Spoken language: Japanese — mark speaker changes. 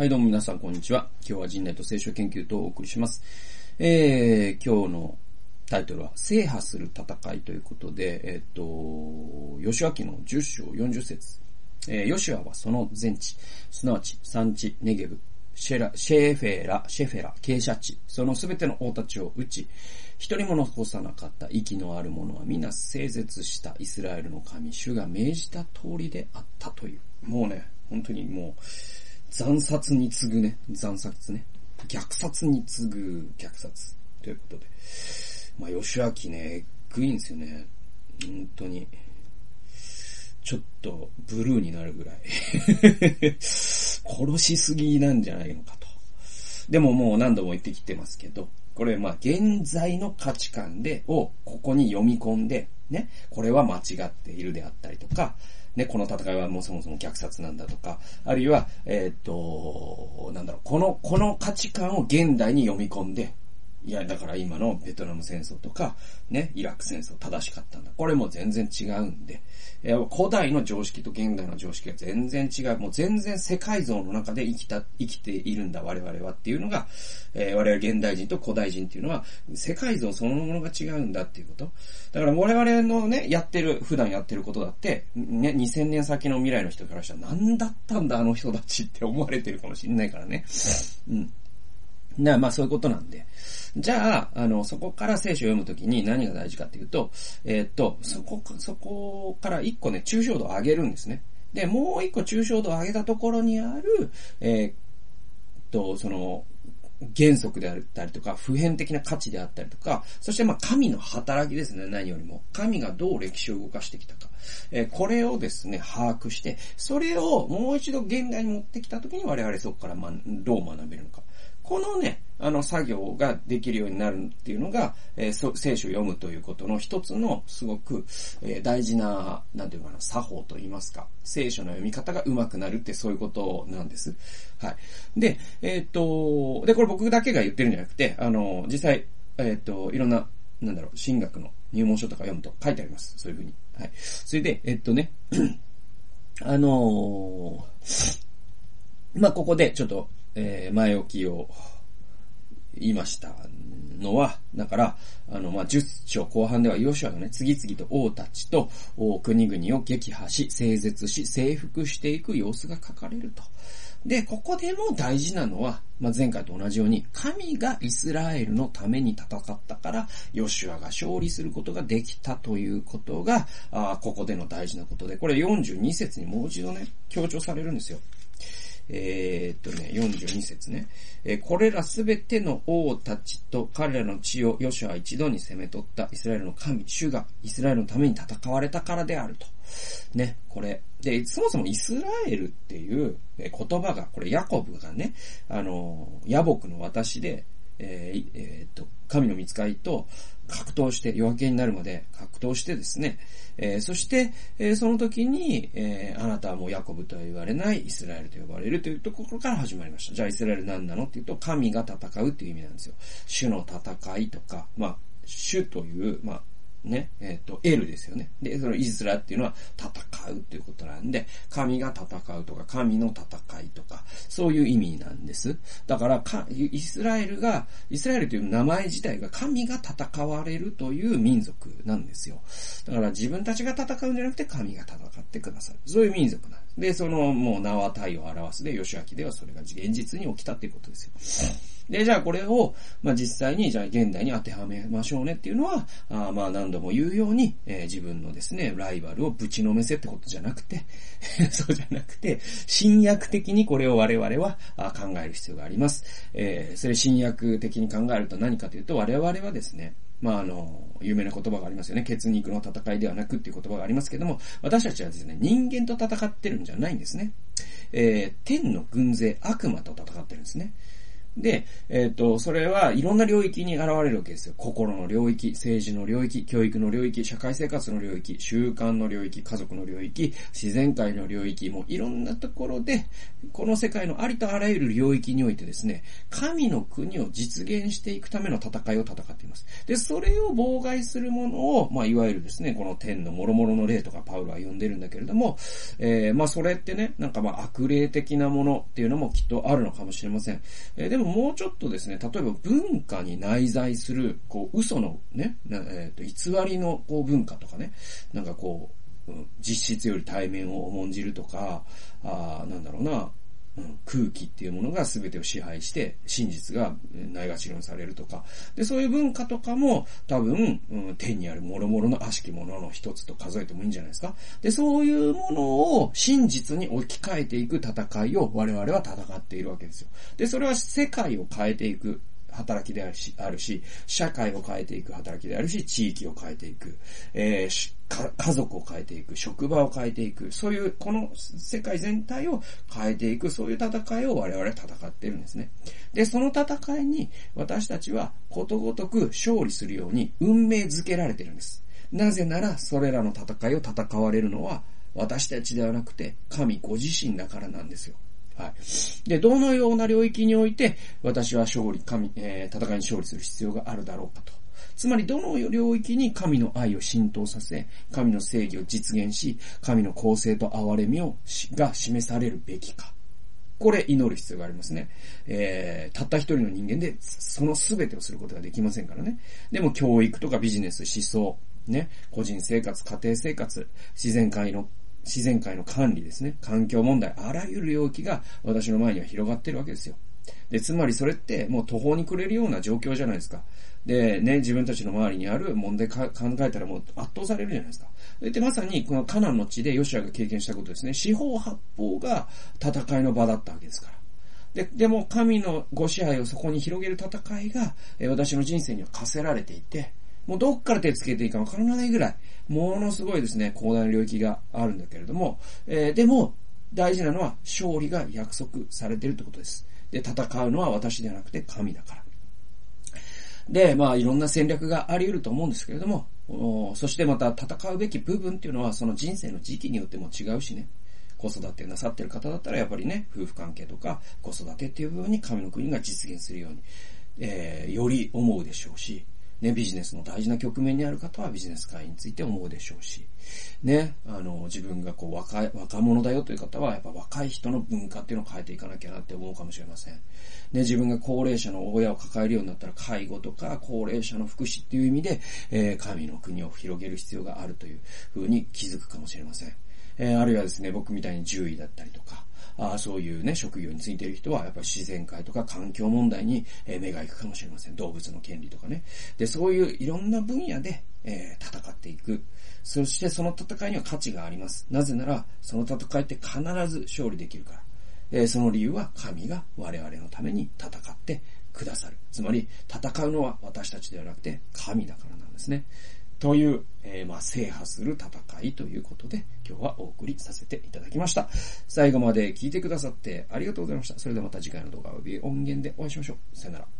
Speaker 1: はい、どうも皆さん、こんにちは。今日は人内と聖書研究とお送りします。えー、今日のタイトルは、制覇する戦いということで、えっ、ー、と、吉脇の10章40節えー、ヨシュアはその全地、すなわち産地、ネゲブ、シェラ、シェーフェラ、シェフェラ、傾斜地、そのすべての王たちを撃ち、一人も残さなかった息のある者は皆整絶したイスラエルの神、主が命じた通りであったという。もうね、本当にもう、惨殺に次ぐね、惨殺ね。虐殺に次ぐ虐殺。ということで。まあ、吉明ね、えっぐいんですよね。本当に。ちょっと、ブルーになるぐらい。殺しすぎなんじゃないのかと。でももう何度も言ってきてますけど、これまあ現在の価値観で、をここに読み込んで、ね、これは間違っているであったりとか、ね、この戦いはもうそもそも虐殺なんだとか、あるいは、えっ、と、なんだろう、この、この価値観を現代に読み込んで、いや、だから今のベトナム戦争とか、ね、イラク戦争正しかったんだ。これも全然違うんで、え古代の常識と現代の常識が全然違う。もう全然世界像の中で生きた、生きているんだ、我々はっていうのが、えー、我々現代人と古代人っていうのは、世界像そのものが違うんだっていうこと。だから我々のね、やってる、普段やってることだって、ね、2000年先の未来の人からしたら、何だったんだ、あの人たちって思われてるかもしれないからね。うん。な、まあそういうことなんで。じゃあ、あの、そこから聖書を読むときに何が大事かっていうと、えー、っと、そこ、そこから一個ね、抽象度を上げるんですね。で、もう一個抽象度を上げたところにある、えー、っと、その、原則であったりとか、普遍的な価値であったりとか、そしてまあ神の働きですね、何よりも。神がどう歴史を動かしてきたか。えー、これをですね、把握して、それをもう一度現代に持ってきたときに我々そこからま、どう学べるのか。このね、あの作業ができるようになるっていうのが、えー、聖書を読むということの一つのすごく、えー、大事な、なんていうかな、作法と言いますか、聖書の読み方が上手くなるってそういうことなんです。はい。で、えー、っと、で、これ僕だけが言ってるんじゃなくて、あの、実際、えっと、いろんな、なんだろう、進学の入門書とか読むと書いてあります。そういうふうに。はい。それで、えっとね、あのまあ、ここでちょっとえー、前置きを言いましたのは、だから、あの、まあ、十章後半ではヨシュアがね、次々と王たちと国々を撃破し、整絶し、征服していく様子が書かれると。で、ここでも大事なのは、まあ、前回と同じように、神がイスラエルのために戦ったから、ヨシュアが勝利することができたということが、あここでの大事なことで、これ42節にもう一度ね、強調されるんですよ。えー、っとね、42節ね。えー、これらすべての王たちと彼らの血をヨシュア一度に攻め取ったイスラエルの神、主がイスラエルのために戦われたからであると。ね、これ。で、そもそもイスラエルっていう言葉が、これヤコブがね、あの、野木の私で、えー、えー、っと、神の見つかりと格闘して、夜明けになるまで格闘してですね、えー、そして、えー、その時に、えー、あなたはもうヤコブとは言われないイスラエルと呼ばれるというところから始まりました。じゃあイスラエル何なのっていうと、神が戦うっていう意味なんですよ。主の戦いとか、まあ、主という、まあ、ね、えっ、ー、と、L ですよね。で、そのイスラっていうのは戦うっていうことなんで、神が戦うとか、神の戦いとか、そういう意味なんです。だからか、イスラエルが、イスラエルという名前自体が神が戦われるという民族なんですよ。だから自分たちが戦うんじゃなくて神が戦ってくださる。そういう民族なんです。で、その、もう名は太陽を表すで、吉明ではそれが現実に起きたっていうことですよ。で、じゃあこれを、まあ、実際に、じゃあ現代に当てはめましょうねっていうのは、あまあ何度も言うように、えー、自分のですね、ライバルをぶちのめせってことじゃなくて、そうじゃなくて、侵略的にこれを我々は考える必要があります。えー、それ侵略的に考えると何かというと、我々はですね、まあ、あの、有名な言葉がありますよね。血肉の戦いではなくっていう言葉がありますけども、私たちはですね、人間と戦ってるんじゃないんですね。えー、天の軍勢、悪魔と戦ってるんですね。で、えっ、と、それはいろんな領域に現れるわけですよ。心の領域、政治の領域、教育の領域、社会生活の領域、習慣の領域、家族の領域、自然界の領域、もういろんなところで、この世界のありとあらゆる領域においてですね、神の国を実現していくための戦いを戦っています。で、それを妨害するものを、まあ、いわゆるですね、この天の諸々の霊とかパウロは呼んでるんだけれども、えー、まあ、それってね、なんかまあ、悪霊的なものっていうのもきっとあるのかもしれません。えー、ももうちょっとですね、例えば文化に内在する、こう、嘘のね、えっ、ー、と、偽りのこう文化とかね、なんかこう、実質より対面を重んじるとか、あなんだろうな、空気っていうものが全てを支配して、真実がないがしろにされるとか、で、そういう文化とかも多分、うん、天にある諸々の悪しきものの一つと数えてもいいんじゃないですか。で、そういうものを真実に置き換えていく戦いを我々は戦っているわけですよ。で、それは世界を変えていく。働きであるし、あるし、社会を変えていく働きであるし、地域を変えていく、えー、家族を変えていく、職場を変えていく、そういう、この世界全体を変えていく、そういう戦いを我々は戦っているんですね。で、その戦いに私たちはことごとく勝利するように運命づけられているんです。なぜなら、それらの戦いを戦われるのは、私たちではなくて、神ご自身だからなんですよ。はい。で、どのような領域において、私は勝利、神、えー、戦いに勝利する必要があるだろうかと。つまり、どの領域に神の愛を浸透させ、神の正義を実現し、神の公正と憐れみを、が示されるべきか。これ、祈る必要がありますね。えー、たった一人の人間で、その全てをすることができませんからね。でも、教育とかビジネス、思想、ね、個人生活、家庭生活、自然界の自然界の管理ですね。環境問題、あらゆる領域が私の前には広がってるわけですよ。で、つまりそれってもう途方に暮れるような状況じゃないですか。で、ね、自分たちの周りにある問題か考えたらもう圧倒されるじゃないですか。で、まさにこのカナンの地でヨシアが経験したことですね。四方八方が戦いの場だったわけですから。で、でも神のご支配をそこに広げる戦いが、え私の人生には課せられていて、もうどっから手つけていいかわからないぐらい、ものすごいですね、広大な領域があるんだけれども、えー、でも、大事なのは勝利が約束されてるってことです。で、戦うのは私ではなくて神だから。で、まあ、いろんな戦略があり得ると思うんですけれども、そしてまた戦うべき部分っていうのは、その人生の時期によっても違うしね。子育てなさってる方だったら、やっぱりね、夫婦関係とか子育てっていう部分に神の国が実現するように、えー、より思うでしょうし、ね、ビジネスの大事な局面にある方はビジネス会について思うでしょうし、ね、あの、自分がこう若い、若者だよという方は、やっぱ若い人の文化っていうのを変えていかなきゃなって思うかもしれません。ね、自分が高齢者の親を抱えるようになったら、介護とか高齢者の福祉っていう意味で、えー、神の国を広げる必要があるというふうに気づくかもしれません。えー、あるいはですね、僕みたいに獣医だったりとか、あそういうね、職業についている人は、やっぱり自然界とか環境問題に、目が行くかもしれません。動物の権利とかね。で、そういういろんな分野で、えー、戦っていく。そしてその戦いには価値があります。なぜなら、その戦いって必ず勝利できるから。えー、その理由は神が我々のために戦ってくださる。つまり、戦うのは私たちではなくて神だからなんですね。という、えー、まあ、制覇する戦いということで、今日はお送りさせていただきました。最後まで聞いてくださってありがとうございました。それではまた次回の動画及び音源でお会いしましょう。さよなら。